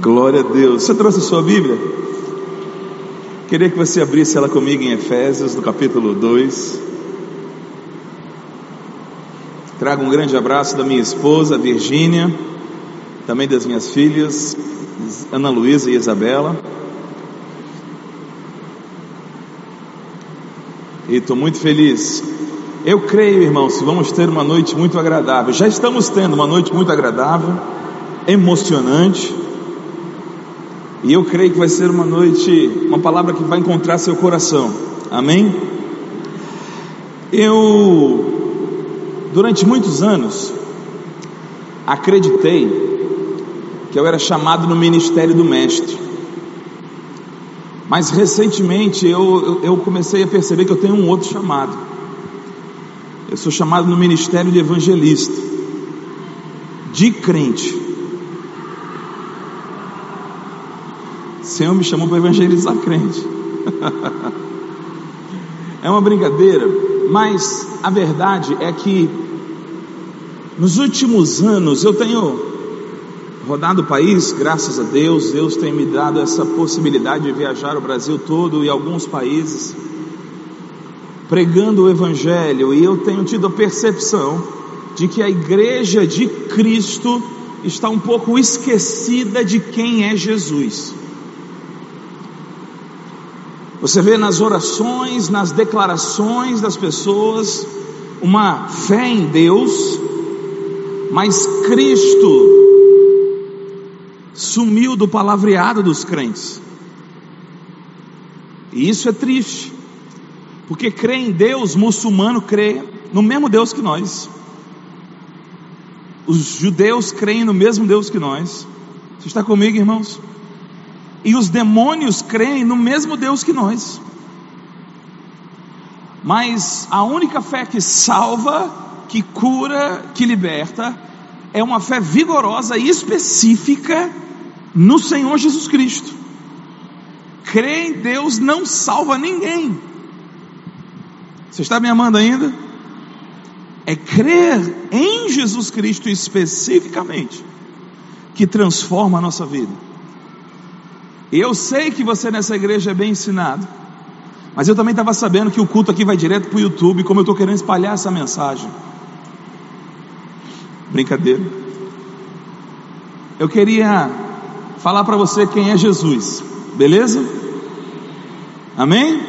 Glória a Deus. Você trouxe a sua Bíblia? Queria que você abrisse ela comigo em Efésios, no capítulo 2. Trago um grande abraço da minha esposa, Virgínia, também das minhas filhas, Ana Luísa e Isabela. E estou muito feliz. Eu creio, irmãos, que vamos ter uma noite muito agradável. Já estamos tendo uma noite muito agradável, emocionante. E eu creio que vai ser uma noite, uma palavra que vai encontrar seu coração. Amém? Eu, durante muitos anos, acreditei que eu era chamado no ministério do Mestre. Mas recentemente eu, eu comecei a perceber que eu tenho um outro chamado. Eu sou chamado no ministério de evangelista, de crente. Senhor me chamou para evangelizar crente. é uma brincadeira, mas a verdade é que nos últimos anos eu tenho rodado o país, graças a Deus, Deus tem me dado essa possibilidade de viajar o Brasil todo e alguns países pregando o evangelho, e eu tenho tido a percepção de que a igreja de Cristo está um pouco esquecida de quem é Jesus. Você vê nas orações, nas declarações das pessoas, uma fé em Deus, mas Cristo sumiu do palavreado dos crentes. E isso é triste, porque crer em Deus, muçulmano crê no mesmo Deus que nós. Os judeus creem no mesmo Deus que nós. Você está comigo, irmãos? E os demônios creem no mesmo Deus que nós. Mas a única fé que salva, que cura, que liberta, é uma fé vigorosa e específica no Senhor Jesus Cristo. Crer em Deus não salva ninguém. Você está me amando ainda? É crer em Jesus Cristo especificamente que transforma a nossa vida. Eu sei que você nessa igreja é bem ensinado. Mas eu também estava sabendo que o culto aqui vai direto para o YouTube, como eu estou querendo espalhar essa mensagem. Brincadeira. Eu queria falar para você quem é Jesus, beleza? Amém?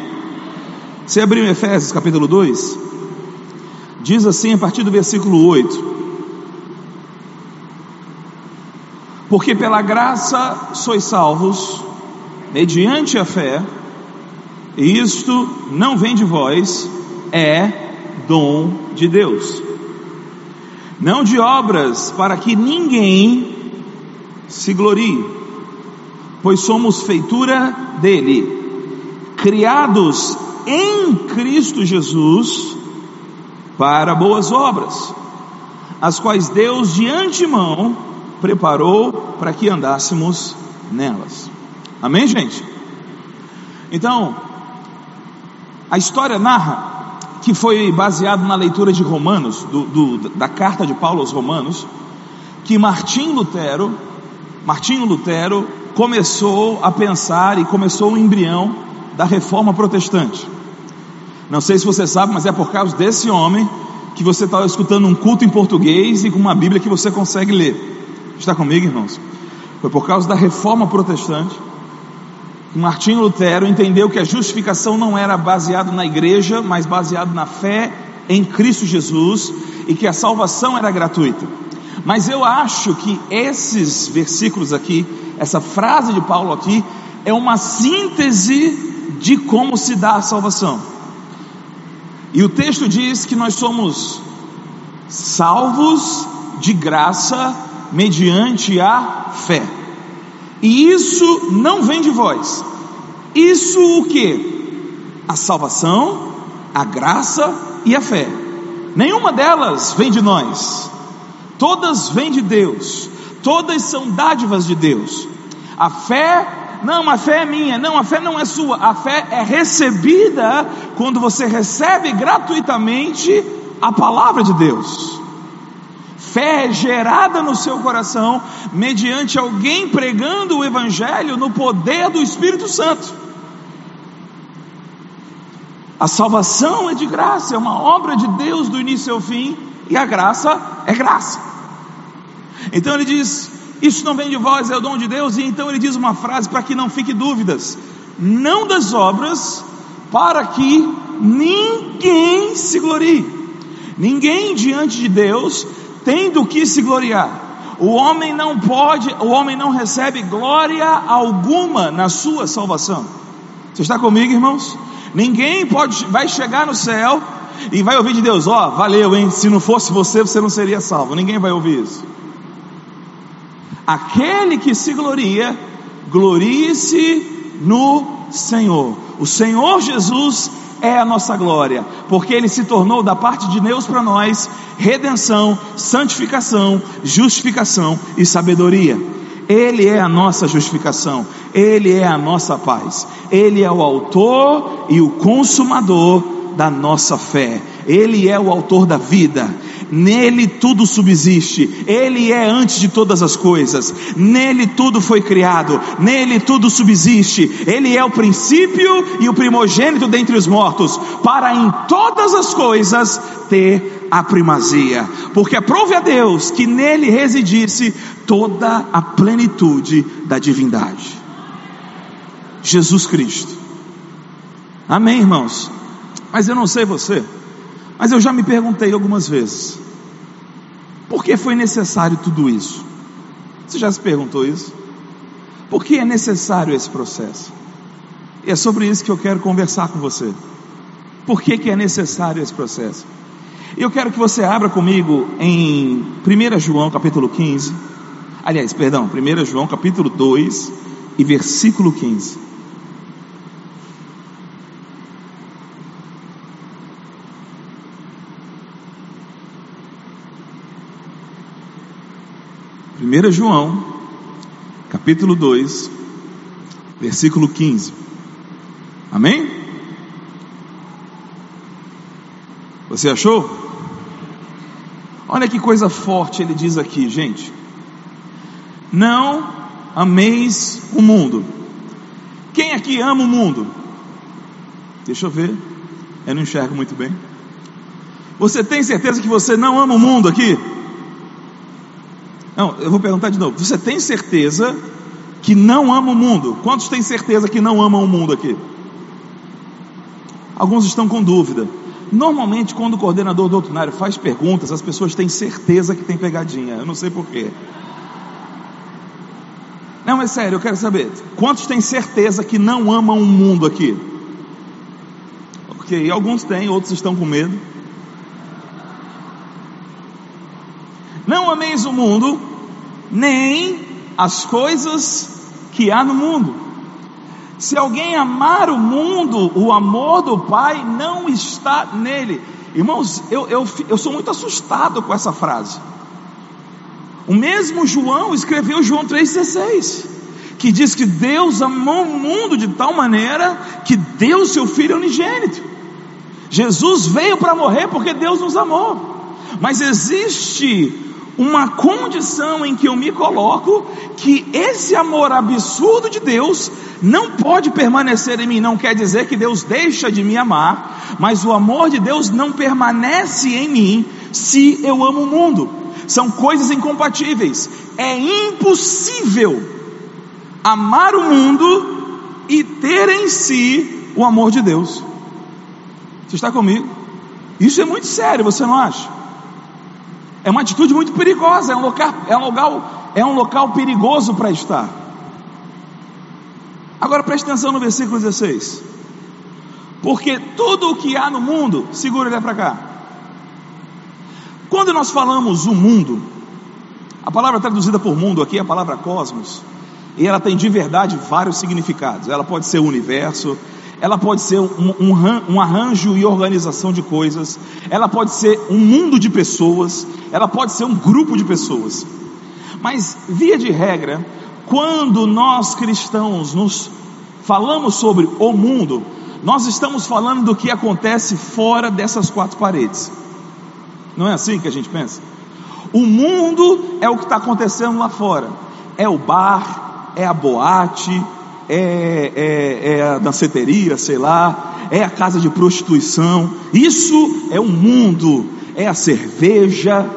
Você abriu Efésios capítulo 2? Diz assim a partir do versículo 8: Porque pela graça sois salvos mediante a fé, e isto não vem de vós, é dom de Deus. Não de obras, para que ninguém se glorie, pois somos feitura dele, criados em Cristo Jesus para boas obras, as quais Deus de antemão preparou para que andássemos nelas. Amém, gente? Então, a história narra que foi baseado na leitura de Romanos, do, do, da carta de Paulo aos Romanos, que Martim Lutero, Martinho Lutero começou a pensar e começou o embrião da reforma protestante. Não sei se você sabe, mas é por causa desse homem que você está escutando um culto em português e com uma Bíblia que você consegue ler. Está comigo, irmãos? Foi por causa da reforma protestante Martinho Lutero entendeu que a justificação não era baseado na igreja, mas baseado na fé em Cristo Jesus e que a salvação era gratuita. Mas eu acho que esses versículos aqui, essa frase de Paulo aqui, é uma síntese de como se dá a salvação. E o texto diz que nós somos salvos de graça mediante a fé. E isso não vem de vós. Isso o que? A salvação, a graça e a fé. Nenhuma delas vem de nós. Todas vêm de Deus. Todas são dádivas de Deus. A fé não, a fé é minha. Não, a fé não é sua. A fé é recebida quando você recebe gratuitamente a palavra de Deus. Fé é gerada no seu coração mediante alguém pregando o Evangelho no poder do Espírito Santo. A salvação é de graça, é uma obra de Deus do início ao fim, e a graça é graça. Então ele diz: Isso não vem de vós, é o dom de Deus. E então ele diz uma frase para que não fique dúvidas: Não das obras, para que ninguém se glorie. Ninguém diante de Deus tem do que se gloriar. O homem não pode, o homem não recebe glória alguma na sua salvação. Você está comigo, irmãos? Ninguém pode, vai chegar no céu e vai ouvir de Deus: Ó, oh, valeu, hein? Se não fosse você, você não seria salvo. Ninguém vai ouvir isso. Aquele que se gloria, glorie-se no Senhor. O Senhor Jesus é a nossa glória, porque ele se tornou da parte de Deus para nós redenção, santificação, justificação e sabedoria. Ele é a nossa justificação, Ele é a nossa paz, Ele é o autor e o consumador da nossa fé, Ele é o autor da vida, nele tudo subsiste, Ele é antes de todas as coisas, nele tudo foi criado, nele tudo subsiste, Ele é o princípio e o primogênito dentre os mortos, para em todas as coisas ter a primazia, porque aprove a Deus que nele residisse toda a plenitude da divindade. Jesus Cristo. Amém, irmãos? Mas eu não sei você, mas eu já me perguntei algumas vezes: por que foi necessário tudo isso? Você já se perguntou isso? Por que é necessário esse processo? E é sobre isso que eu quero conversar com você. Por que, que é necessário esse processo? Eu quero que você abra comigo em 1 João capítulo 15. Aliás, perdão, 1 João capítulo 2 e versículo 15. Primeira João, capítulo 2, versículo 15. Amém? Você achou? Olha que coisa forte ele diz aqui, gente. Não ameis o mundo. Quem aqui ama o mundo? Deixa eu ver. Eu não enxergo muito bem. Você tem certeza que você não ama o mundo aqui? Não, eu vou perguntar de novo. Você tem certeza que não ama o mundo? Quantos têm certeza que não amam o mundo aqui? Alguns estão com dúvida. Normalmente, quando o coordenador doutrinário faz perguntas, as pessoas têm certeza que tem pegadinha. Eu não sei porquê. Não, é sério, eu quero saber. Quantos têm certeza que não amam o mundo aqui? Ok, alguns têm, outros estão com medo. Não ameis o mundo, nem as coisas que há no mundo. Se alguém amar o mundo, o amor do Pai não está nele. Irmãos, eu, eu, eu sou muito assustado com essa frase. O mesmo João escreveu João 3,16, que diz que Deus amou o mundo de tal maneira que deu seu Filho unigênito. Jesus veio para morrer porque Deus nos amou. Mas existe uma condição em que eu me coloco que esse amor absurdo de Deus não pode permanecer em mim. Não quer dizer que Deus deixa de me amar, mas o amor de Deus não permanece em mim se eu amo o mundo. São coisas incompatíveis. É impossível amar o mundo e ter em si o amor de Deus. Você está comigo? Isso é muito sério, você não acha? É uma atitude muito perigosa, é um local, é um local, é um local perigoso para estar. Agora preste atenção no versículo 16. Porque tudo o que há no mundo, segura ele para cá. Quando nós falamos o mundo, a palavra traduzida por mundo aqui é a palavra cosmos, e ela tem de verdade vários significados. Ela pode ser o universo, ela pode ser um, um, um, arranjo e organização de coisas, ela pode ser um mundo de pessoas, ela pode ser um grupo de pessoas. Mas, via de regra, quando nós cristãos nos falamos sobre o mundo, nós estamos falando do que acontece fora dessas quatro paredes. Não é assim que a gente pensa? O mundo é o que está acontecendo lá fora. É o bar, é a boate, é, é, é a danceteria, sei lá, é a casa de prostituição. Isso é o mundo, é a cerveja,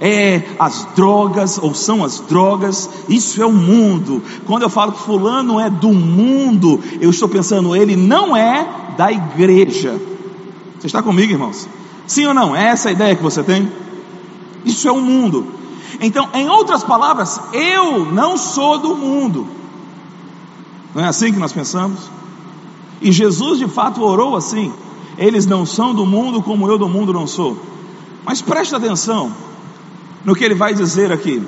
é as drogas, ou são as drogas, isso é o mundo. Quando eu falo que fulano é do mundo, eu estou pensando, ele não é da igreja. Você está comigo, irmãos? Sim ou não? É essa a ideia que você tem? Isso é o mundo. Então, em outras palavras, eu não sou do mundo. Não é assim que nós pensamos? E Jesus de fato orou assim: eles não são do mundo como eu do mundo não sou. Mas preste atenção, no que ele vai dizer aqui.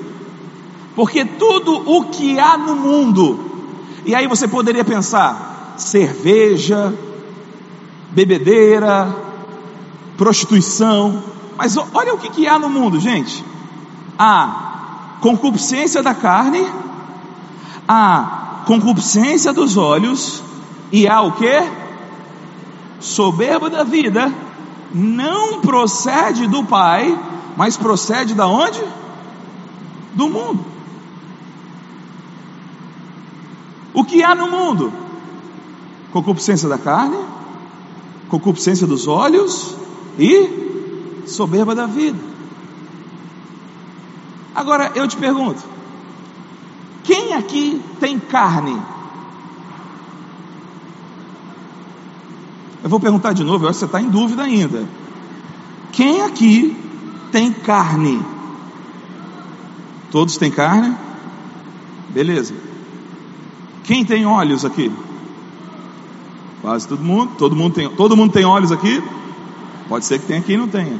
Porque tudo o que há no mundo, e aí você poderia pensar: cerveja, bebedeira, prostituição, mas olha o que, que há no mundo, gente: a concupiscência da carne, a concupiscência dos olhos, e há o que? Soberba da vida, não procede do Pai, mas procede da onde? Do mundo. O que há no mundo? Concupiscência da carne, concupiscência dos olhos e soberba da vida. Agora eu te pergunto: quem aqui tem carne? Eu vou perguntar de novo, eu acho que você está em dúvida ainda. Quem aqui tem carne. Todos têm carne? Beleza. Quem tem olhos aqui? Quase todo mundo. Todo mundo tem, todo mundo tem olhos aqui? Pode ser que tenha aqui e não tenha.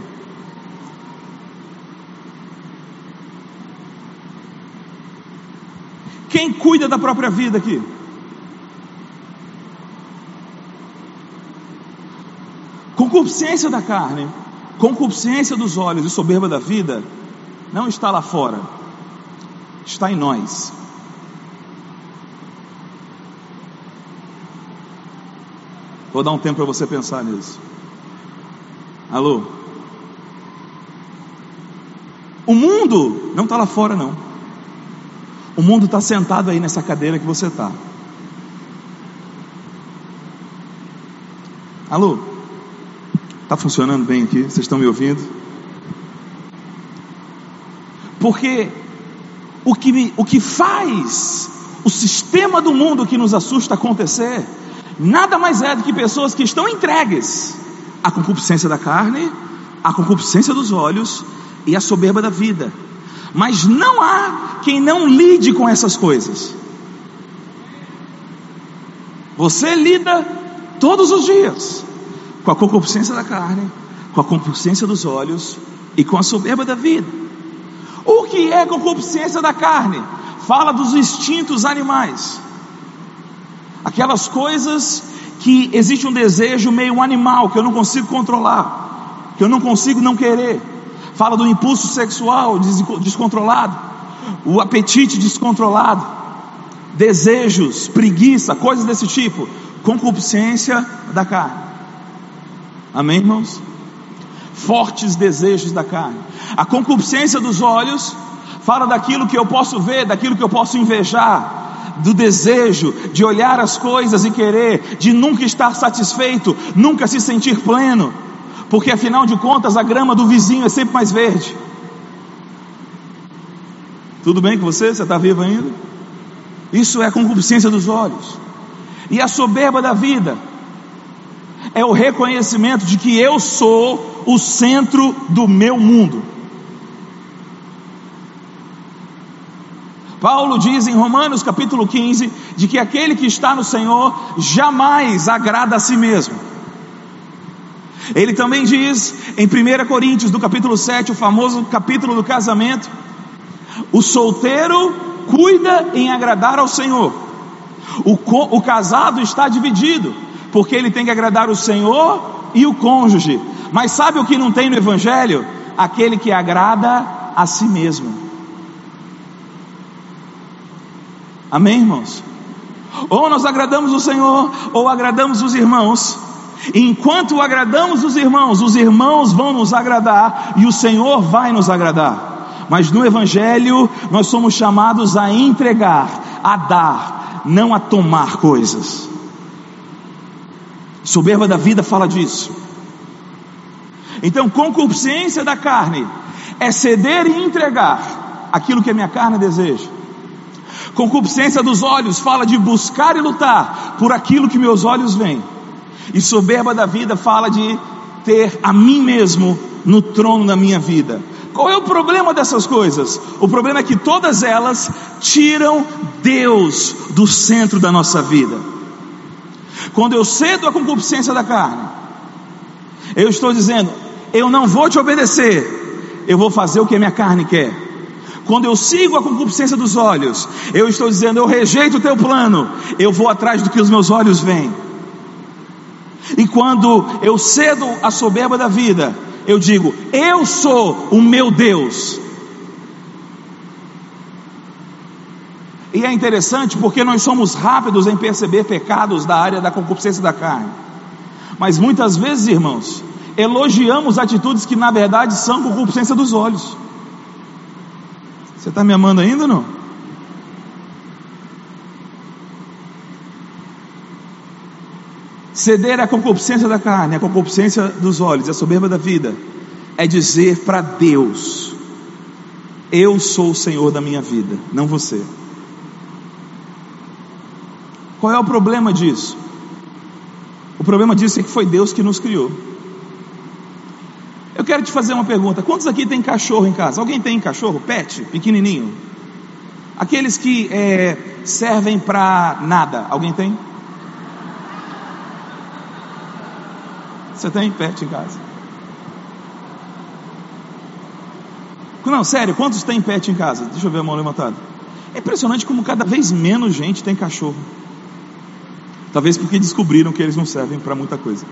Cuida da própria vida aqui? Concupiscência da carne Concupiscência dos olhos e soberba da vida não está lá fora, está em nós. Vou dar um tempo para você pensar nisso. Alô? O mundo não está lá fora, não. O mundo está sentado aí nessa cadeira que você está. Alô? Está funcionando bem aqui? Vocês estão me ouvindo? Porque o que, o que faz o sistema do mundo que nos assusta acontecer, nada mais é do que pessoas que estão entregues à concupiscência da carne, à concupiscência dos olhos e à soberba da vida. Mas não há quem não lide com essas coisas. Você lida todos os dias com a concupiscência da carne, com a concupiscência dos olhos e com a soberba da vida. O que é concupiscência da carne? Fala dos instintos animais, aquelas coisas que existe um desejo meio animal que eu não consigo controlar, que eu não consigo não querer. Fala do impulso sexual descontrolado, o apetite descontrolado, desejos, preguiça, coisas desse tipo, concupiscência da carne. Amém, irmãos? Fortes desejos da carne. A concupiscência dos olhos fala daquilo que eu posso ver, daquilo que eu posso invejar, do desejo de olhar as coisas e querer, de nunca estar satisfeito, nunca se sentir pleno, porque afinal de contas a grama do vizinho é sempre mais verde. Tudo bem com você? Você está vivo ainda? Isso é a concupiscência dos olhos. E a soberba da vida é o reconhecimento de que eu sou o centro do meu mundo. Paulo diz em Romanos capítulo 15 de que aquele que está no Senhor jamais agrada a si mesmo. Ele também diz em 1 Coríntios, do capítulo 7, o famoso capítulo do casamento: o solteiro cuida em agradar ao Senhor, o, o casado está dividido porque ele tem que agradar o Senhor e o cônjuge. Mas sabe o que não tem no Evangelho? Aquele que agrada a si mesmo. Amém, irmãos? Ou nós agradamos o Senhor, ou agradamos os irmãos. Enquanto agradamos os irmãos, os irmãos vão nos agradar e o Senhor vai nos agradar. Mas no Evangelho nós somos chamados a entregar, a dar, não a tomar coisas. Soberba da vida fala disso. Então, concupiscência da carne é ceder e entregar aquilo que a minha carne deseja. Concupiscência dos olhos fala de buscar e lutar por aquilo que meus olhos veem. E soberba da vida fala de ter a mim mesmo no trono da minha vida. Qual é o problema dessas coisas? O problema é que todas elas tiram Deus do centro da nossa vida. Quando eu cedo a concupiscência da carne, eu estou dizendo: eu não vou te obedecer, eu vou fazer o que a minha carne quer. Quando eu sigo a concupiscência dos olhos, eu estou dizendo: eu rejeito o teu plano, eu vou atrás do que os meus olhos veem. E quando eu cedo a soberba da vida, eu digo: eu sou o meu Deus. E é interessante porque nós somos rápidos em perceber pecados da área da concupiscência da carne. Mas muitas vezes, irmãos, elogiamos atitudes que na verdade são concupiscência dos olhos. Você está me amando ainda não? Ceder à concupiscência da carne, à concupiscência dos olhos, à soberba da vida, é dizer para Deus: Eu sou o Senhor da minha vida, não você. Qual é o problema disso? O problema disso é que foi Deus que nos criou. Eu quero te fazer uma pergunta: quantos aqui tem cachorro em casa? Alguém tem cachorro? Pet, pequenininho? Aqueles que é, servem para nada, alguém tem? Você tem pet em casa? Não, sério, quantos tem pet em casa? Deixa eu ver a mão levantada. É impressionante como cada vez menos gente tem cachorro. Talvez porque descobriram que eles não servem para muita coisa.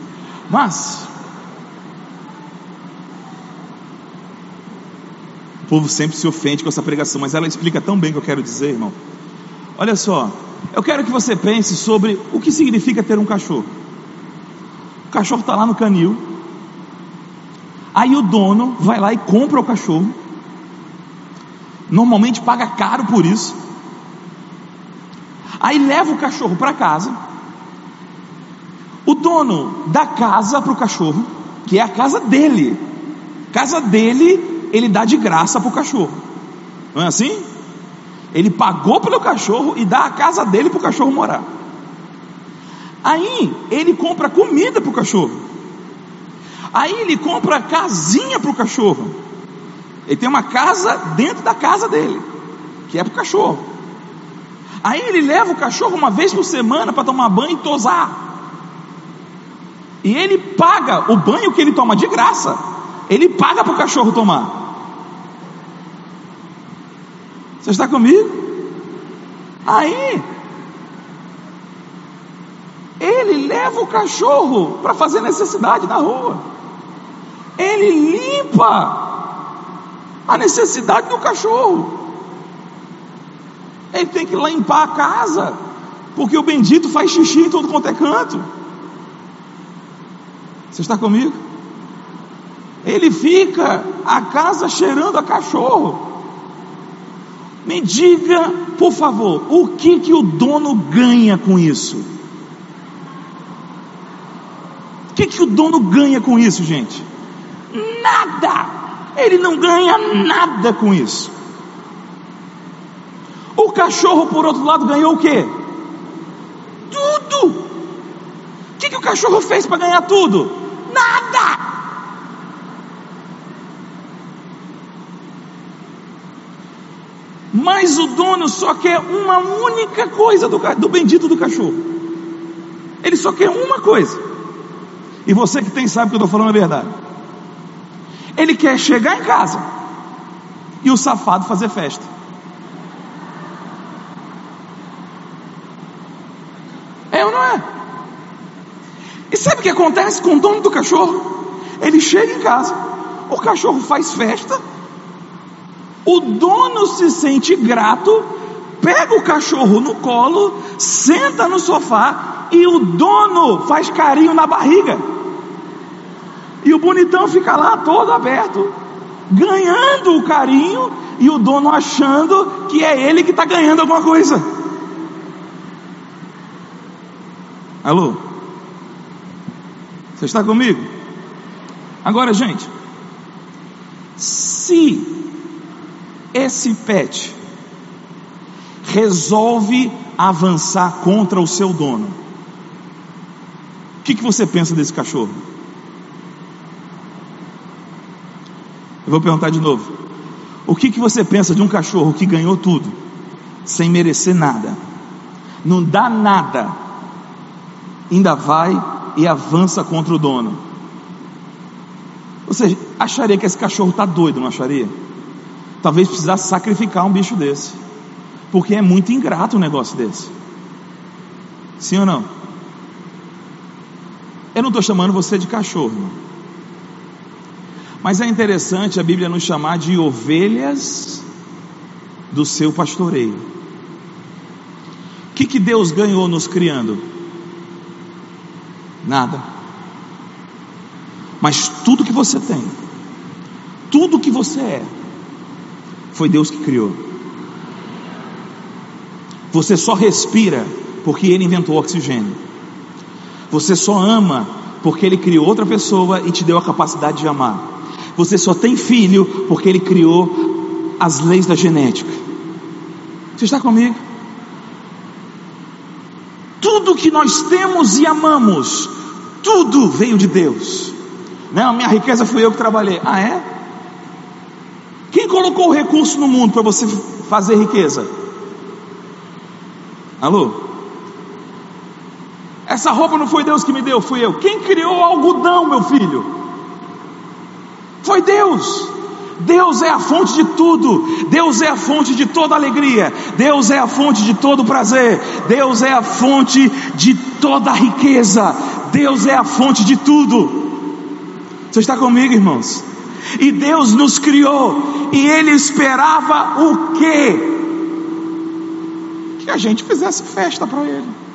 Mas, o povo sempre se ofende com essa pregação, mas ela explica tão bem o que eu quero dizer, irmão. Olha só, eu quero que você pense sobre o que significa ter um cachorro. Cachorro está lá no canil, aí o dono vai lá e compra o cachorro, normalmente paga caro por isso, aí leva o cachorro para casa, o dono dá casa para o cachorro, que é a casa dele. Casa dele, ele dá de graça para o cachorro. Não é assim? Ele pagou pelo cachorro e dá a casa dele para o cachorro morar. Aí ele compra comida para o cachorro. Aí ele compra casinha para o cachorro. Ele tem uma casa dentro da casa dele, que é para o cachorro. Aí ele leva o cachorro uma vez por semana para tomar banho e tosar. E ele paga o banho que ele toma de graça. Ele paga para o cachorro tomar. Você está comigo? Aí, ele leva o cachorro para fazer necessidade na rua. Ele limpa a necessidade do cachorro. Ele tem que limpar a casa, porque o bendito faz xixi em todo quanto é canto. Você está comigo? Ele fica a casa cheirando a cachorro. Me diga, por favor, o que que o dono ganha com isso? O que que o dono ganha com isso, gente? Nada. Ele não ganha nada com isso. O cachorro, por outro lado, ganhou o quê? Tudo. O que, que o cachorro fez para ganhar tudo? Nada! Mas o dono só quer uma única coisa do, do bendito do cachorro. Ele só quer uma coisa. E você que tem sabe que eu estou falando a verdade. Ele quer chegar em casa e o safado fazer festa. É ou não é? E sabe o que acontece com o dono do cachorro? Ele chega em casa, o cachorro faz festa, o dono se sente grato, pega o cachorro no colo, senta no sofá e o dono faz carinho na barriga. E o bonitão fica lá todo aberto, ganhando o carinho, e o dono achando que é ele que está ganhando alguma coisa. Alô? Você está comigo? Agora, gente, se esse pet resolve avançar contra o seu dono, o que, que você pensa desse cachorro? Eu vou perguntar de novo. O que, que você pensa de um cachorro que ganhou tudo, sem merecer nada, não dá nada, ainda vai e avança contra o dono? Você acharia que esse cachorro está doido, não acharia? Talvez precisasse sacrificar um bicho desse, porque é muito ingrato um negócio desse. Sim ou não? Eu não estou chamando você de cachorro, irmão. Mas é interessante a Bíblia nos chamar de ovelhas do seu pastoreio. O que, que Deus ganhou nos criando? Nada. Mas tudo que você tem, tudo que você é, foi Deus que criou. Você só respira porque Ele inventou o oxigênio. Você só ama porque Ele criou outra pessoa e te deu a capacidade de amar. Você só tem filho porque ele criou as leis da genética. Você está comigo? Tudo que nós temos e amamos, tudo veio de Deus. Não, minha riqueza fui eu que trabalhei. Ah, é? Quem colocou o recurso no mundo para você fazer riqueza? Alô? Essa roupa não foi Deus que me deu, fui eu. Quem criou o algodão, meu filho? Foi Deus. Deus é a fonte de tudo, Deus é a fonte de toda alegria, Deus é a fonte de todo prazer, Deus é a fonte de toda riqueza, Deus é a fonte de tudo. Você está comigo, irmãos? E Deus nos criou, e Ele esperava o quê? Que a gente fizesse festa para Ele.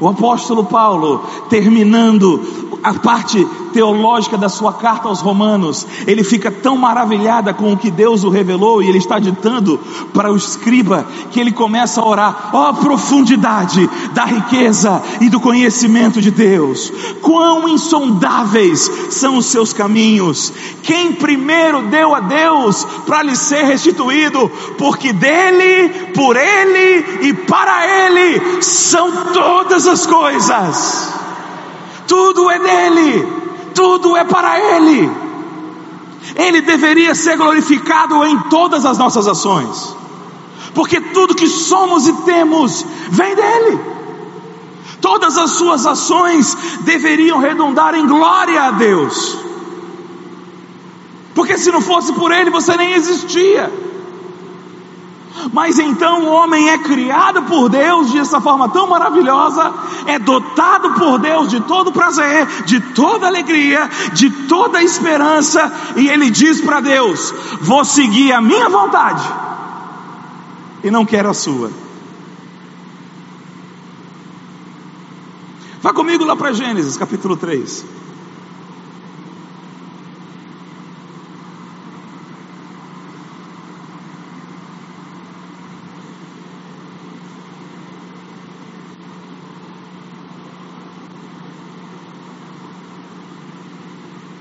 O apóstolo Paulo, terminando a parte teológica da sua carta aos Romanos, ele fica tão maravilhada com o que Deus o revelou e ele está ditando para o escriba que ele começa a orar: ó oh, profundidade da riqueza e do conhecimento de Deus, quão insondáveis são os seus caminhos. Quem primeiro deu a Deus para lhe ser restituído, porque dele, por ele e para ele são todas as coisas tudo é dele, tudo é para ele. Ele deveria ser glorificado em todas as nossas ações, porque tudo que somos e temos vem dele. Todas as suas ações deveriam redundar em glória a Deus, porque se não fosse por ele, você nem existia. Mas então o homem é criado por Deus de essa forma tão maravilhosa, é dotado por Deus de todo prazer, de toda alegria, de toda esperança, e ele diz para Deus: Vou seguir a minha vontade e não quero a sua. Vá comigo lá para Gênesis capítulo 3.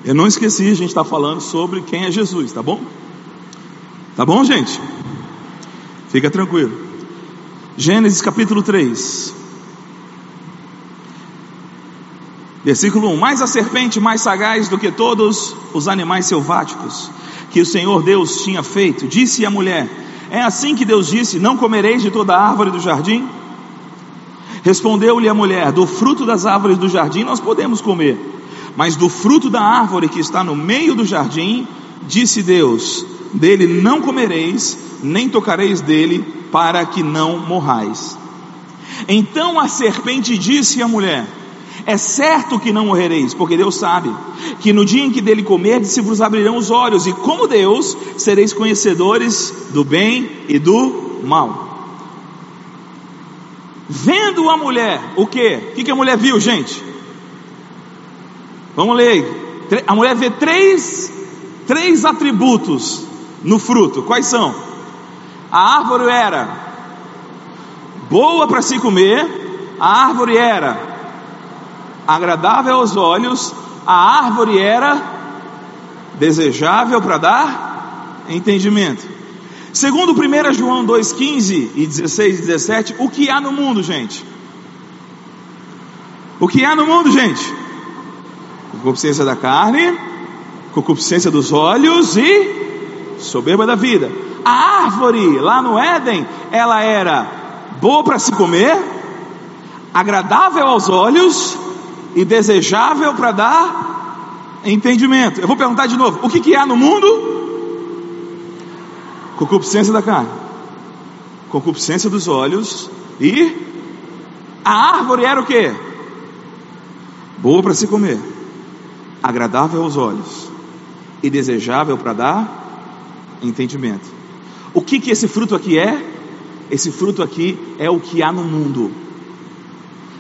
Eu não esqueci, a gente está falando sobre quem é Jesus, tá bom? Tá bom, gente? Fica tranquilo. Gênesis capítulo 3. Versículo 1: Mais a serpente, mais sagaz do que todos os animais selváticos que o Senhor Deus tinha feito, disse a mulher: É assim que Deus disse: Não comereis de toda árvore do jardim? Respondeu-lhe a mulher: Do fruto das árvores do jardim nós podemos comer mas do fruto da árvore que está no meio do jardim, disse Deus: dele não comereis, nem tocareis dele, para que não morrais. Então a serpente disse à mulher: É certo que não morrereis, porque Deus sabe que no dia em que dele comerdes se vos abrirão os olhos, e como Deus sereis conhecedores do bem e do mal. Vendo a mulher, o que? O que a mulher viu, gente? Vamos ler. A mulher vê três, três atributos no fruto. Quais são? A árvore era boa para se comer, a árvore era agradável aos olhos, a árvore era desejável para dar entendimento. Segundo 1 João 2,15 e 16 e 17, o que há no mundo, gente? O que há no mundo, gente? Concupiscência da carne, concupiscência dos olhos e soberba da vida. A árvore lá no Éden, ela era boa para se comer, agradável aos olhos e desejável para dar entendimento. Eu vou perguntar de novo: o que, que há no mundo? Concupiscência da carne, concupiscência dos olhos e a árvore era o que? Boa para se comer, agradável aos olhos e desejável para dar entendimento. O que que esse fruto aqui é? Esse fruto aqui é o que há no mundo.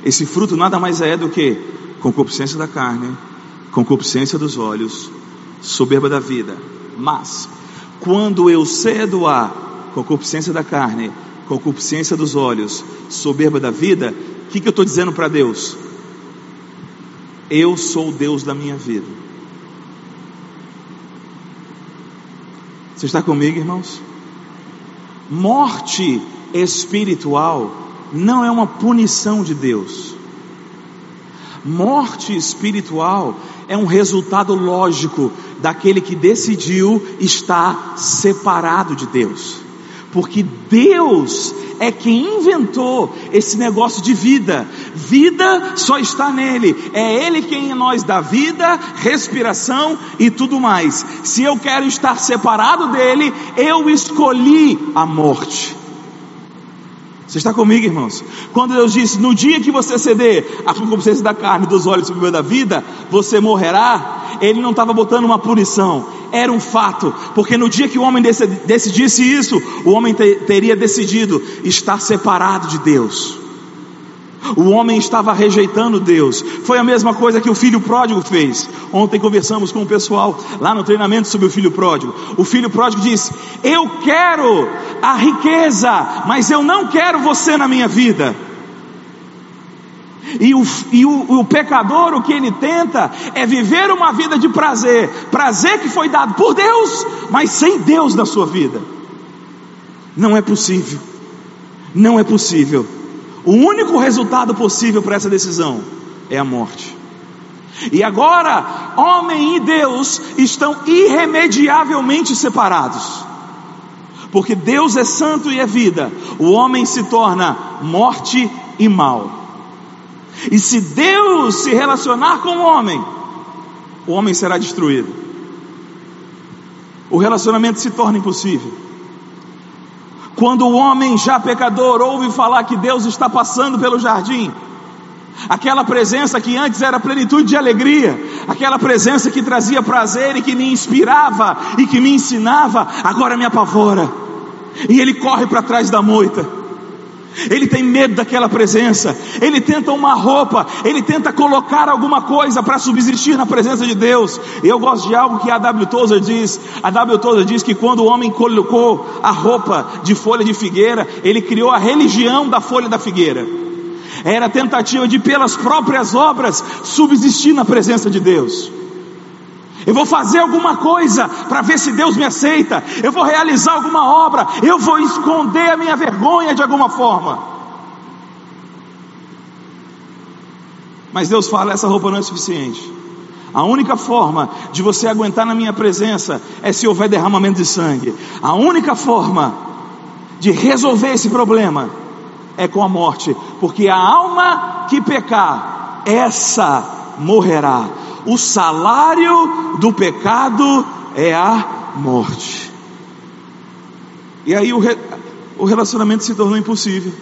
Esse fruto nada mais é do que concupiscência da carne, concupiscência dos olhos, soberba da vida. Mas quando eu cedo a concupiscência da carne, concupiscência dos olhos, soberba da vida, o que, que eu estou dizendo para Deus? Eu sou o Deus da minha vida. Você está comigo, irmãos? Morte espiritual não é uma punição de Deus. Morte espiritual é um resultado lógico daquele que decidiu estar separado de Deus. Porque Deus é quem inventou esse negócio de vida. Vida só está nele. É Ele quem nós dá vida, respiração e tudo mais. Se eu quero estar separado dele, eu escolhi a morte. Você está comigo, irmãos? Quando Deus disse: No dia que você ceder a concupiscência da carne, dos olhos do da vida, você morrerá. Ele não estava botando uma punição, era um fato, porque no dia que o homem decidisse isso, o homem teria decidido estar separado de Deus. O homem estava rejeitando Deus. Foi a mesma coisa que o filho pródigo fez. Ontem conversamos com o pessoal lá no treinamento sobre o filho pródigo. O filho pródigo disse: Eu quero a riqueza, mas eu não quero você na minha vida. E, o, e o, o pecador, o que ele tenta é viver uma vida de prazer, prazer que foi dado por Deus, mas sem Deus na sua vida. Não é possível, não é possível. O único resultado possível para essa decisão é a morte. E agora, homem e Deus estão irremediavelmente separados. Porque Deus é santo e é vida, o homem se torna morte e mal. E se Deus se relacionar com o homem, o homem será destruído. O relacionamento se torna impossível. Quando o homem já pecador ouve falar que Deus está passando pelo jardim, aquela presença que antes era plenitude de alegria, aquela presença que trazia prazer e que me inspirava e que me ensinava, agora me apavora. E ele corre para trás da moita ele tem medo daquela presença, ele tenta uma roupa, ele tenta colocar alguma coisa para subsistir na presença de Deus. Eu gosto de algo que a W. Tozer diz: a W. Tozer diz que quando o homem colocou a roupa de folha de figueira, ele criou a religião da folha da figueira. Era a tentativa de, pelas próprias obras, subsistir na presença de Deus. Eu vou fazer alguma coisa para ver se Deus me aceita. Eu vou realizar alguma obra. Eu vou esconder a minha vergonha de alguma forma. Mas Deus fala: essa roupa não é suficiente. A única forma de você aguentar na minha presença é se houver derramamento de sangue. A única forma de resolver esse problema é com a morte, porque a alma que pecar, essa morrerá o salário do pecado é a morte. E aí o, re, o relacionamento se tornou impossível,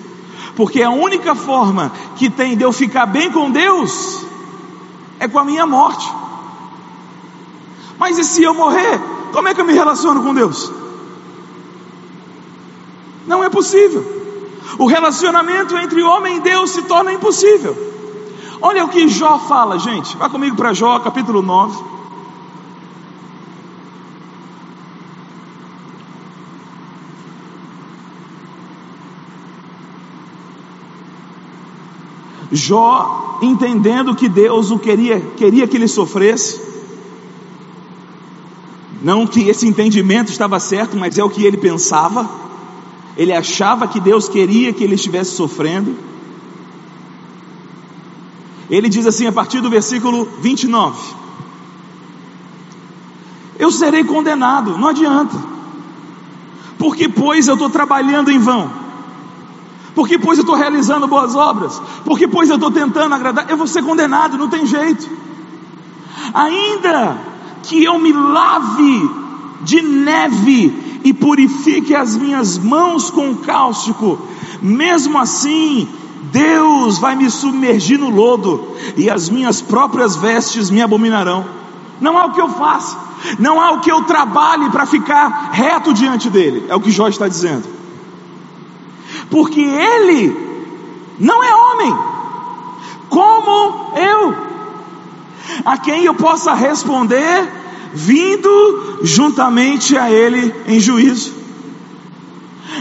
porque a única forma que tem de eu ficar bem com Deus é com a minha morte. Mas e se eu morrer? Como é que eu me relaciono com Deus? Não é possível. O relacionamento entre homem e Deus se torna impossível. Olha o que Jó fala, gente. Vá comigo para Jó, capítulo 9. Jó, entendendo que Deus o queria, queria que ele sofresse, não que esse entendimento estava certo, mas é o que ele pensava. Ele achava que Deus queria que ele estivesse sofrendo. Ele diz assim a partir do versículo 29: Eu serei condenado, não adianta, porque pois eu estou trabalhando em vão, porque pois eu estou realizando boas obras, porque pois eu estou tentando agradar, eu vou ser condenado, não tem jeito. Ainda que eu me lave de neve e purifique as minhas mãos com cáustico, mesmo assim, Deus vai me submergir no lodo e as minhas próprias vestes me abominarão. Não há o que eu faça, não há o que eu trabalhe para ficar reto diante dele, é o que Jó está dizendo, porque ele não é homem, como eu, a quem eu possa responder, vindo juntamente a Ele em juízo.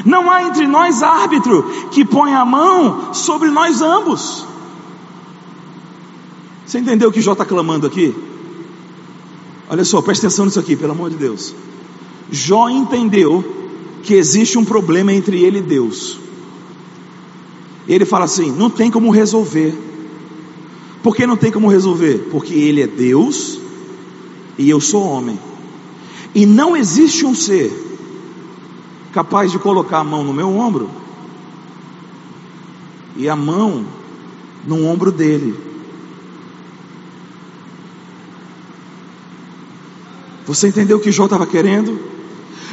Não há entre nós árbitro que ponha a mão sobre nós ambos. Você entendeu o que Jó está clamando aqui? Olha só, presta atenção nisso aqui, pelo amor de Deus. Jó entendeu que existe um problema entre ele e Deus. Ele fala assim: não tem como resolver. Por que não tem como resolver? Porque ele é Deus e eu sou homem. E não existe um ser capaz de colocar a mão no meu ombro e a mão no ombro dele. Você entendeu o que Jó estava querendo?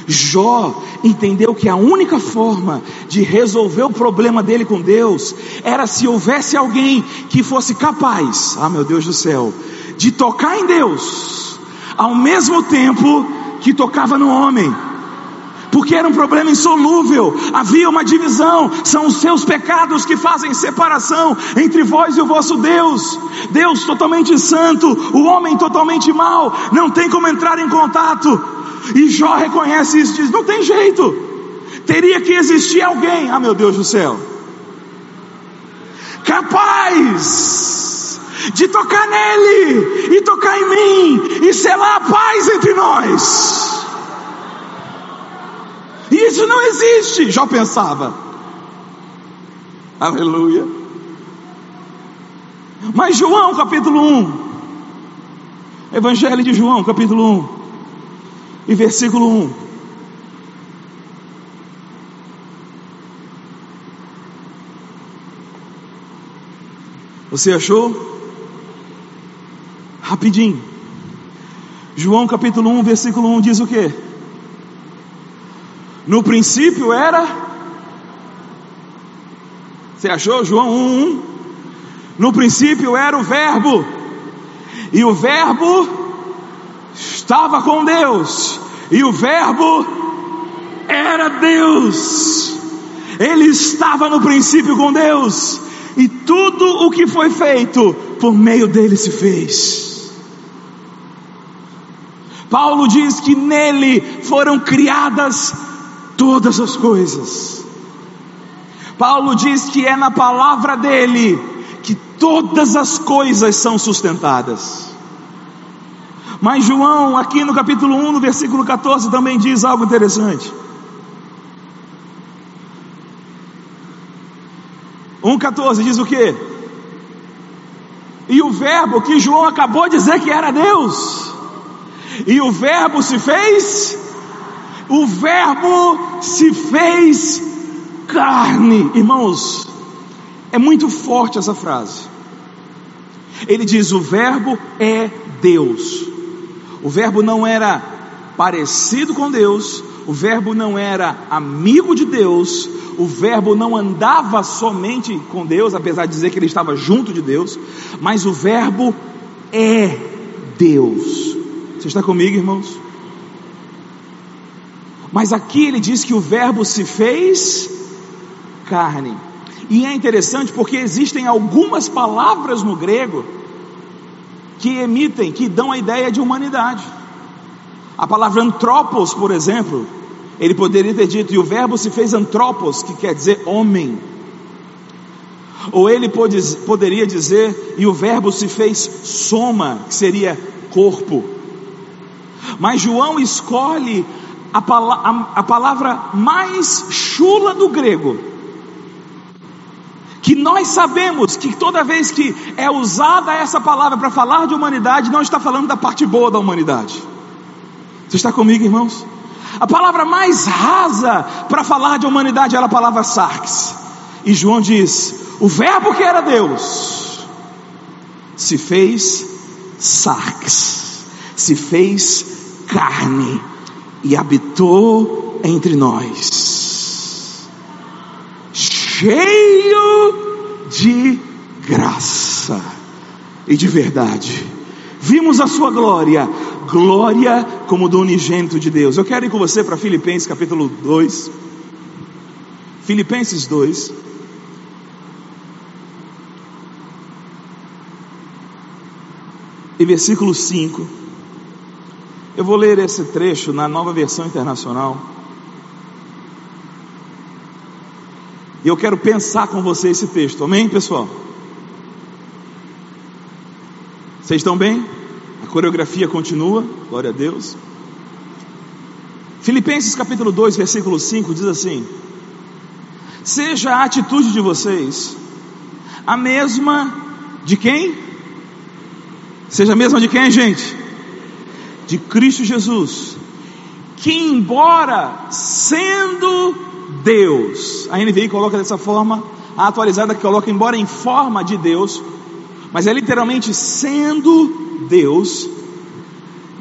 Jó entendeu que a única forma de resolver o problema dele com Deus era se houvesse alguém que fosse capaz, ah meu Deus do céu, de tocar em Deus, ao mesmo tempo que tocava no homem. Porque era um problema insolúvel, havia uma divisão, são os seus pecados que fazem separação entre vós e o vosso Deus. Deus totalmente santo, o homem totalmente mau, não tem como entrar em contato. E Jó reconhece isso, diz: não tem jeito, teria que existir alguém, ah meu Deus do céu, capaz de tocar nele e tocar em mim e selar a paz entre nós. Isso não existe, Jó pensava. Aleluia. Mas João capítulo 1, Evangelho de João capítulo 1, e versículo 1. Você achou? Rapidinho. João capítulo 1, versículo 1 diz o que? No princípio era. Você achou? João 1, 1. No princípio era o Verbo, e o Verbo estava com Deus, e o Verbo era Deus, ele estava no princípio com Deus, e tudo o que foi feito por meio dele se fez. Paulo diz que nele foram criadas todas as coisas. Paulo diz que é na palavra dele que todas as coisas são sustentadas. Mas João, aqui no capítulo 1, no versículo 14, também diz algo interessante. 1,14 diz o que? E o verbo que João acabou de dizer que era Deus, e o verbo se fez, o verbo se fez carne, irmãos, é muito forte essa frase. Ele diz: o verbo é Deus. O Verbo não era parecido com Deus, o Verbo não era amigo de Deus, o Verbo não andava somente com Deus, apesar de dizer que ele estava junto de Deus, mas o Verbo é Deus. Você está comigo, irmãos? Mas aqui ele diz que o Verbo se fez carne. E é interessante porque existem algumas palavras no grego que emitem, que dão a ideia de humanidade. A palavra antropos, por exemplo, ele poderia ter dito, e o verbo se fez antropos, que quer dizer homem. Ou ele pode, poderia dizer, e o Verbo se fez soma, que seria corpo. Mas João escolhe a, a, a palavra mais chula do grego, que nós sabemos que toda vez que é usada essa palavra para falar de humanidade, não está falando da parte boa da humanidade. Você está comigo, irmãos? A palavra mais rasa para falar de humanidade era a palavra sarx. E João diz: o Verbo que era Deus se fez sarx, se fez carne e habitou entre nós, cheio de graça e de verdade. Vimos a sua glória, glória como do unigênito de Deus. Eu quero ir com você para Filipenses capítulo 2. Filipenses 2. E versículo 5. Eu vou ler esse trecho na nova versão internacional. E eu quero pensar com você esse texto, amém, pessoal? Vocês estão bem? A coreografia continua, glória a Deus. Filipenses capítulo 2, versículo 5 diz assim: Seja a atitude de vocês a mesma de quem? Seja a mesma de quem, gente? De Cristo Jesus, que embora sendo Deus, a NVI coloca dessa forma, a atualizada coloca embora em forma de Deus, mas é literalmente sendo Deus.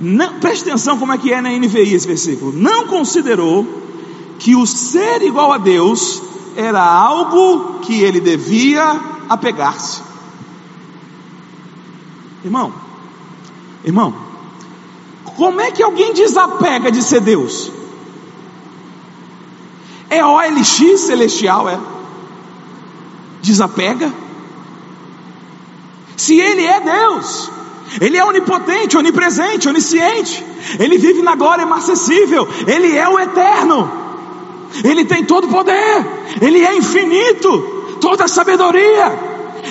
Não, preste atenção como é que é na NVI esse versículo. Não considerou que o ser igual a Deus era algo que ele devia apegar-se. Irmão, irmão, como é que alguém desapega de ser Deus? É OLX celestial, é? Desapega? Se Ele é Deus, Ele é onipotente, onipresente, onisciente, Ele vive na glória inacessível, Ele é o eterno, Ele tem todo o poder, Ele é infinito, toda a sabedoria,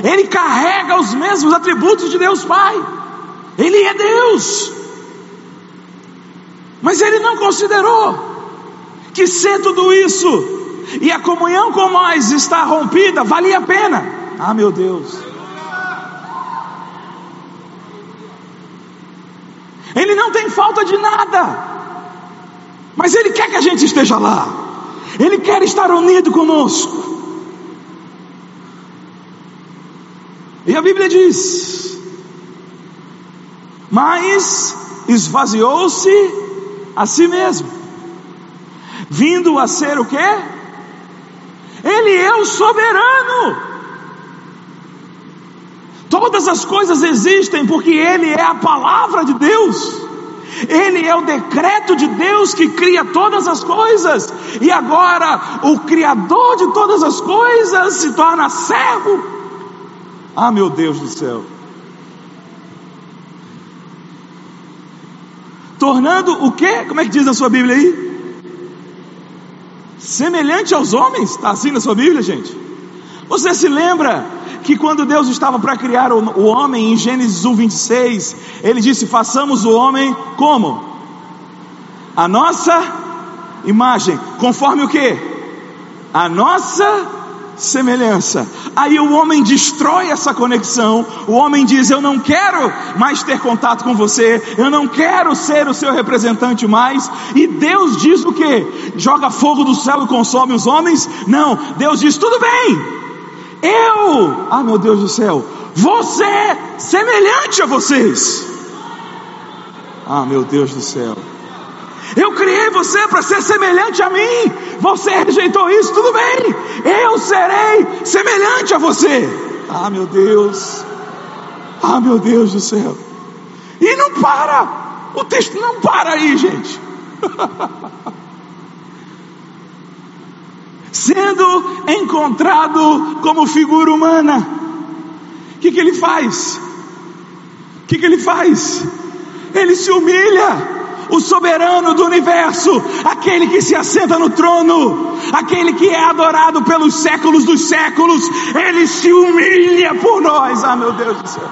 Ele carrega os mesmos atributos de Deus Pai, Ele é Deus. Mas ele não considerou que ser tudo isso e a comunhão com nós está rompida valia a pena. Ah, meu Deus. Ele não tem falta de nada, mas Ele quer que a gente esteja lá, Ele quer estar unido conosco. E a Bíblia diz: Mas esvaziou-se a si mesmo, vindo a ser o que? Ele é o soberano. Todas as coisas existem porque Ele é a palavra de Deus. Ele é o decreto de Deus que cria todas as coisas, e agora o Criador de todas as coisas se torna servo. Ah, meu Deus do céu! Tornando o que? Como é que diz na sua Bíblia aí? Semelhante aos homens, está assim na sua Bíblia, gente? Você se lembra que quando Deus estava para criar o, homem, em Gênesis 1, 26, ele disse: façamos o homem como? A nossa imagem, conforme o que? A nossa semelhança. Aí o homem destrói essa conexão. O homem diz: Eu não quero mais ter contato com você, eu não quero ser o seu representante mais. E Deus diz o que? Joga fogo do céu e consome os homens? Não, Deus diz: Tudo bem, eu, ah meu Deus do céu, você semelhante a vocês. Ah meu Deus do céu. Eu criei você para ser semelhante a mim. Você rejeitou isso, tudo bem. Eu serei semelhante a você. Ah, meu Deus. Ah, meu Deus do céu. E não para. O texto não para aí, gente. Sendo encontrado como figura humana. O que, que ele faz? O que, que ele faz? Ele se humilha o soberano do universo, aquele que se assenta no trono, aquele que é adorado pelos séculos dos séculos, ele se humilha por nós. Ah, meu Deus do céu.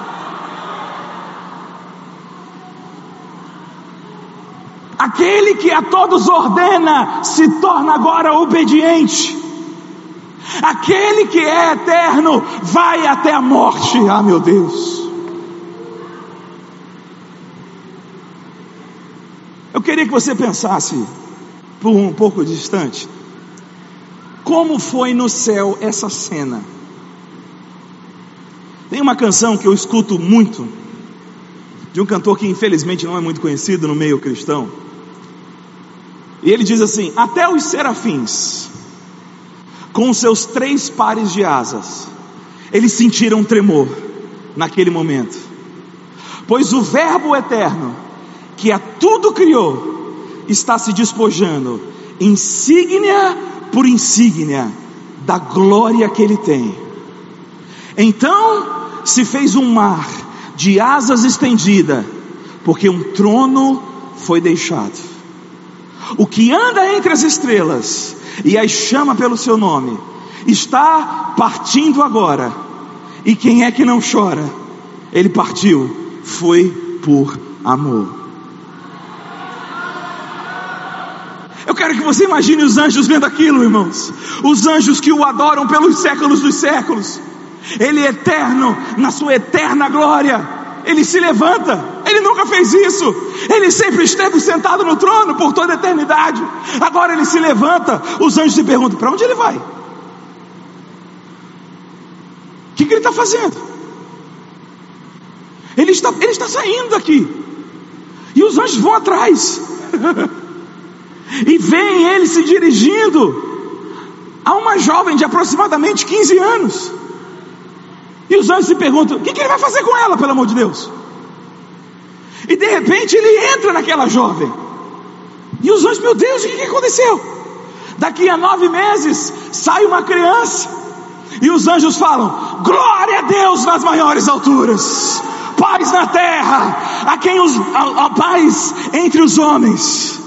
Aquele que a todos ordena se torna agora obediente. Aquele que é eterno vai até a morte. Ah, meu Deus. Eu queria que você pensasse por um pouco distante. Como foi no céu essa cena? Tem uma canção que eu escuto muito, de um cantor que infelizmente não é muito conhecido no meio cristão. E ele diz assim: Até os serafins com seus três pares de asas, eles sentiram tremor naquele momento, pois o Verbo eterno, que a tudo criou, está se despojando, insígnia por insígnia, da glória que ele tem. Então se fez um mar de asas estendida, porque um trono foi deixado. O que anda entre as estrelas e as chama pelo seu nome, está partindo agora. E quem é que não chora? Ele partiu, foi por amor. Quero que você imagine os anjos vendo aquilo, irmãos. Os anjos que o adoram pelos séculos dos séculos. Ele é eterno, na sua eterna glória. Ele se levanta, ele nunca fez isso, ele sempre esteve sentado no trono por toda a eternidade. Agora ele se levanta, os anjos se perguntam: para onde ele vai? O que, que ele está fazendo? Ele está, ele está saindo daqui, e os anjos vão atrás, e veem ele se dirigindo a uma jovem de aproximadamente 15 anos. E os anjos se perguntam: o que, que ele vai fazer com ela, pelo amor de Deus? E de repente ele entra naquela jovem. E os anjos, meu Deus, o que, que aconteceu? Daqui a nove meses sai uma criança. E os anjos falam: Glória a Deus nas maiores alturas, paz na terra, a quem os a, a paz entre os homens.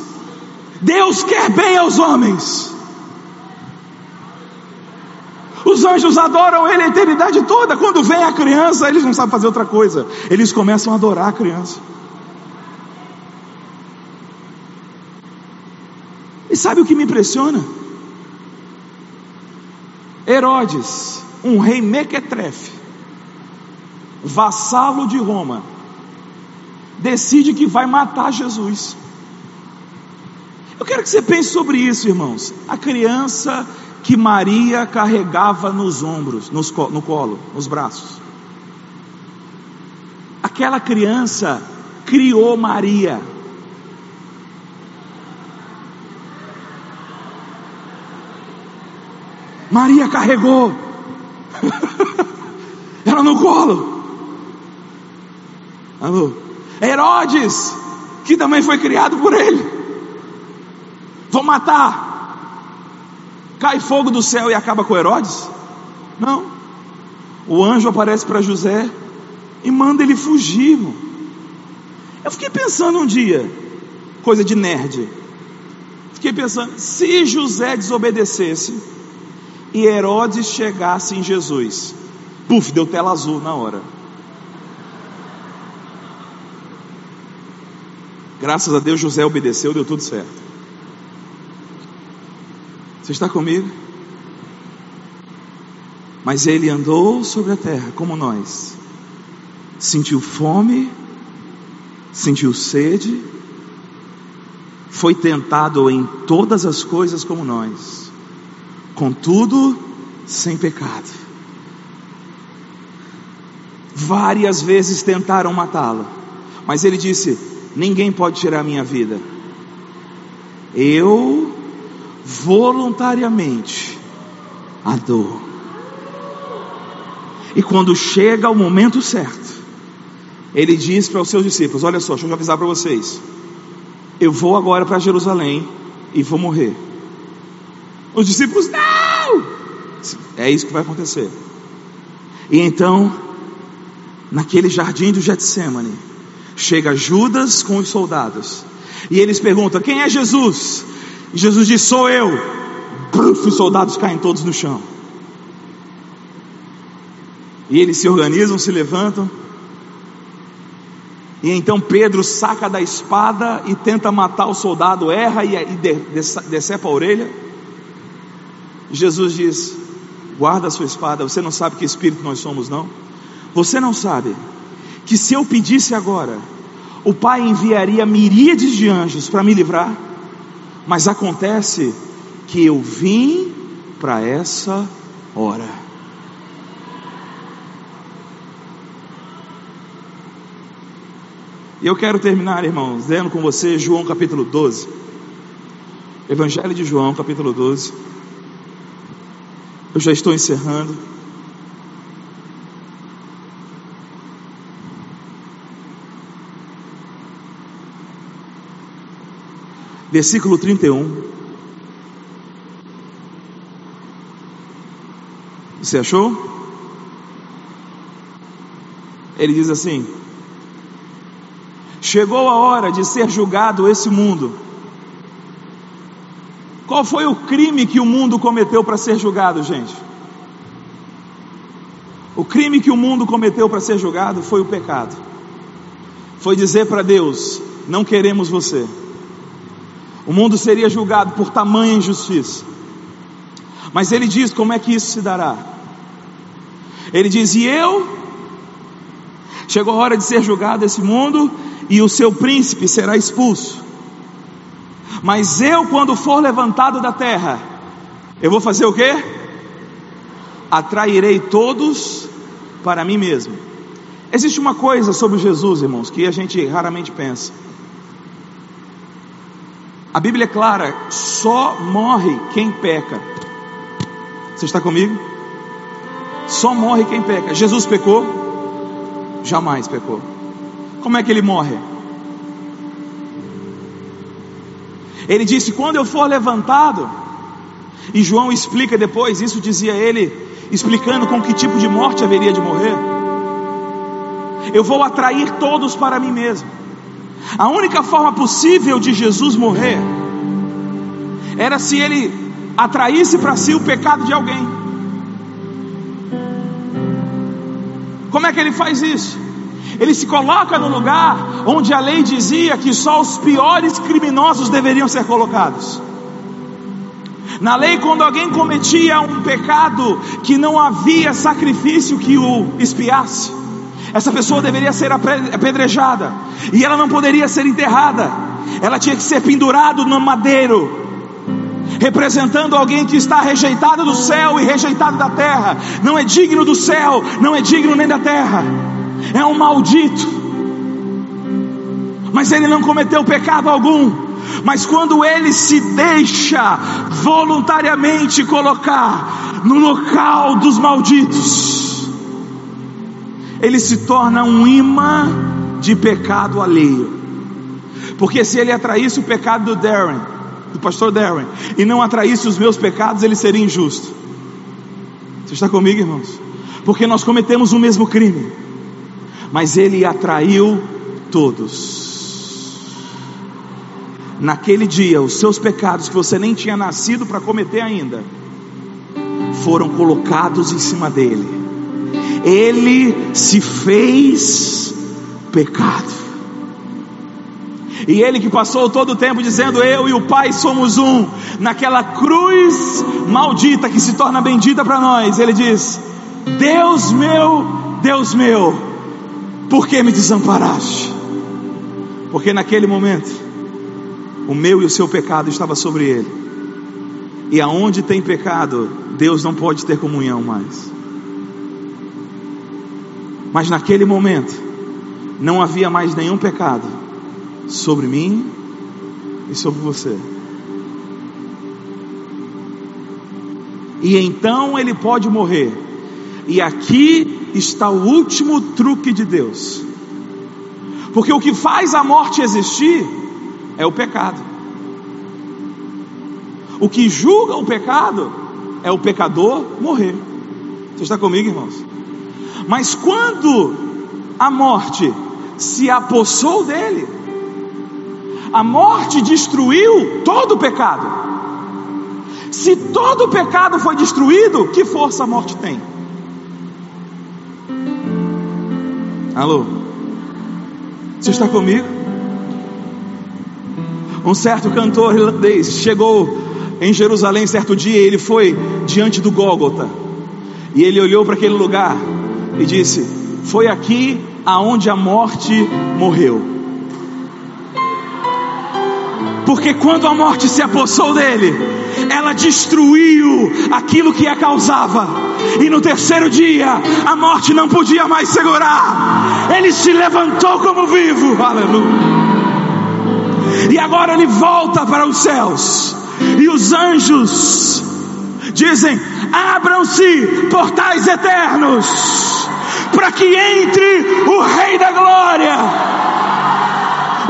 Deus quer bem aos homens. Os anjos adoram ele a eternidade toda. Quando vem a criança, eles não sabem fazer outra coisa. Eles começam a adorar a criança. E sabe o que me impressiona? Herodes, um rei mequetrefe, vassalo de Roma, decide que vai matar Jesus. Eu quero que você pense sobre isso, irmãos. A criança que Maria carregava nos ombros, nos, no colo, nos braços. Aquela criança criou Maria. Maria carregou ela no colo. Alô? Herodes, que também foi criado por ele. Vou matar Cai fogo do céu e acaba com Herodes? Não. O anjo aparece para José e manda ele fugir. Eu fiquei pensando um dia, coisa de nerd. Fiquei pensando, se José desobedecesse e Herodes chegasse em Jesus, puf, deu tela azul na hora. Graças a Deus José obedeceu, deu tudo certo. Você está comigo? Mas ele andou sobre a terra como nós, sentiu fome, sentiu sede, foi tentado em todas as coisas como nós, contudo, sem pecado. Várias vezes tentaram matá-lo, mas ele disse: Ninguém pode tirar minha vida. Eu voluntariamente a dor. E quando chega o momento certo, ele diz para os seus discípulos: Olha só, deixa eu avisar para vocês. Eu vou agora para Jerusalém e vou morrer. Os discípulos, não! É isso que vai acontecer. E então, naquele jardim do Getsemane, chega Judas com os soldados E eles perguntam: Quem é Jesus? Jesus diz: Sou eu. Bruf, os soldados caem todos no chão. E eles se organizam, se levantam. E então Pedro saca da espada e tenta matar o soldado, erra e, e de, decepa a orelha. Jesus diz: Guarda a sua espada, você não sabe que espírito nós somos, não? Você não sabe que se eu pedisse agora, o Pai enviaria miríades de anjos para me livrar, mas acontece que eu vim para essa hora. E eu quero terminar, irmãos, lendo com você João capítulo 12. Evangelho de João, capítulo 12. Eu já estou encerrando. Versículo 31. Você achou? Ele diz assim: Chegou a hora de ser julgado esse mundo. Qual foi o crime que o mundo cometeu para ser julgado, gente? O crime que o mundo cometeu para ser julgado foi o pecado. Foi dizer para Deus: não queremos você. O mundo seria julgado por tamanha injustiça. Mas ele diz: como é que isso se dará? Ele diz: e eu? Chegou a hora de ser julgado esse mundo, e o seu príncipe será expulso. Mas eu, quando for levantado da terra, eu vou fazer o quê? Atrairei todos para mim mesmo. Existe uma coisa sobre Jesus, irmãos, que a gente raramente pensa. A Bíblia é clara: só morre quem peca. Você está comigo? Só morre quem peca. Jesus pecou? Jamais pecou. Como é que ele morre? Ele disse: Quando eu for levantado, e João explica depois, isso dizia ele, explicando com que tipo de morte haveria de morrer. Eu vou atrair todos para mim mesmo. A única forma possível de Jesus morrer era se ele atraísse para si o pecado de alguém. Como é que ele faz isso? Ele se coloca no lugar onde a lei dizia que só os piores criminosos deveriam ser colocados. Na lei, quando alguém cometia um pecado que não havia sacrifício que o espiasse, essa pessoa deveria ser apedrejada e ela não poderia ser enterrada, ela tinha que ser pendurado no madeiro, representando alguém que está rejeitado do céu e rejeitado da terra, não é digno do céu, não é digno nem da terra é um maldito. Mas ele não cometeu pecado algum. Mas quando ele se deixa voluntariamente colocar no local dos malditos, ele se torna um imã de pecado alheio. Porque se ele atraísse o pecado do Darren, do pastor Darren, e não atraísse os meus pecados, ele seria injusto. Você está comigo, irmãos? Porque nós cometemos o mesmo crime mas ele atraiu todos. Naquele dia, os seus pecados que você nem tinha nascido para cometer ainda, foram colocados em cima dele. Ele se fez pecado. E ele que passou todo o tempo dizendo: Eu e o Pai somos um, naquela cruz maldita que se torna bendita para nós, ele diz: Deus meu, Deus meu, por que me desamparaste? Porque naquele momento, o meu e o seu pecado estava sobre ele. E aonde tem pecado, Deus não pode ter comunhão mais. Mas naquele momento, não havia mais nenhum pecado sobre mim e sobre você. E então ele pode morrer. E aqui está o último truque de Deus. Porque o que faz a morte existir é o pecado. O que julga o pecado é o pecador morrer. Você está comigo, irmãos? Mas quando a morte se apossou dele, A morte destruiu todo o pecado. Se todo o pecado foi destruído, que força a morte tem? Alô? Você está comigo? Um certo cantor irlandês chegou em Jerusalém certo dia, ele foi diante do Gólgota. E ele olhou para aquele lugar e disse: Foi aqui aonde a morte morreu. Porque quando a morte se apossou dele, ela destruiu aquilo que a causava. E no terceiro dia, a morte não podia mais segurar. Ele se levantou como vivo. Aleluia. E agora ele volta para os céus. E os anjos dizem: abram-se portais eternos, para que entre o Rei da Glória.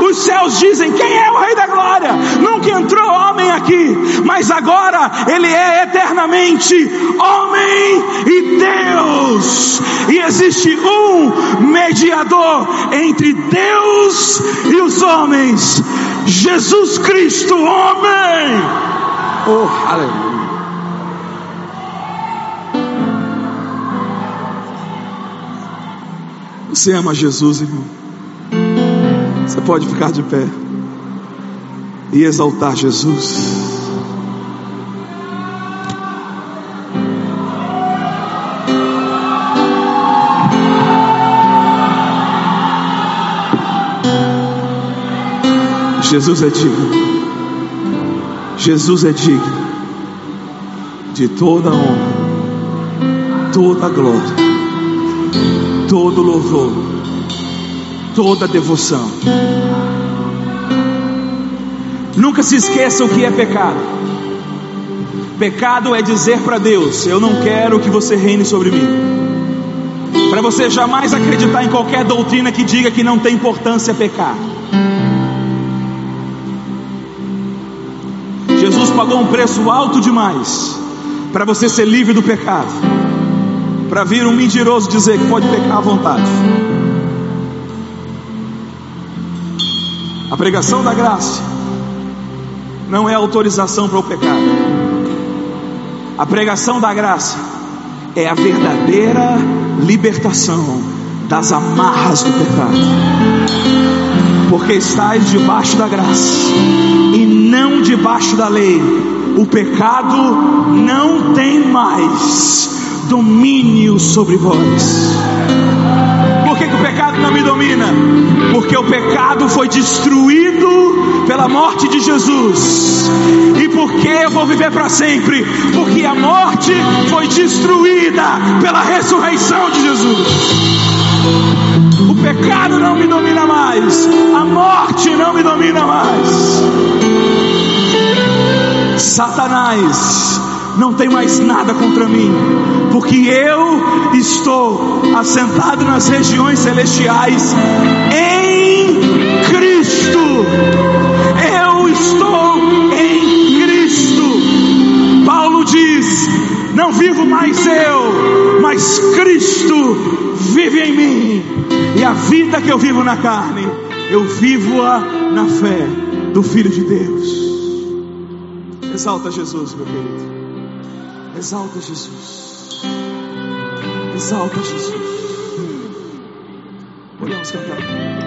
Os céus dizem: Quem é o Rei da Glória? Nunca entrou homem aqui, mas agora Ele é eternamente homem e Deus. E existe um mediador entre Deus e os homens: Jesus Cristo, homem. Oh, aleluia. Você ama Jesus, irmão? Você pode ficar de pé e exaltar Jesus. Jesus é digno. Jesus é digno de toda honra, toda glória, todo louvor toda devoção. Nunca se esqueçam que é pecado. Pecado é dizer para Deus: Eu não quero que você reine sobre mim. Para você jamais acreditar em qualquer doutrina que diga que não tem importância pecar. Jesus pagou um preço alto demais para você ser livre do pecado. Para vir um mentiroso dizer que pode pecar à vontade. A pregação da graça não é autorização para o pecado. A pregação da graça é a verdadeira libertação das amarras do pecado. Porque estás debaixo da graça e não debaixo da lei. O pecado não tem mais domínio sobre vós. Por que, que o pecado não me domina? Porque o pecado foi destruído pela morte de Jesus. E por que eu vou viver para sempre? Porque a morte foi destruída pela ressurreição de Jesus. O pecado não me domina mais, a morte não me domina mais. Satanás não tem mais nada contra mim, porque eu estou assentado nas regiões celestiais em Cristo. Eu estou em Cristo. Paulo diz: Não vivo mais eu, mas Cristo vive em mim. E a vida que eu vivo na carne, eu vivo-a na fé do Filho de Deus. Exalta Jesus, meu querido. Exalta Jesus. Exalta Jesus. Podemos cantar.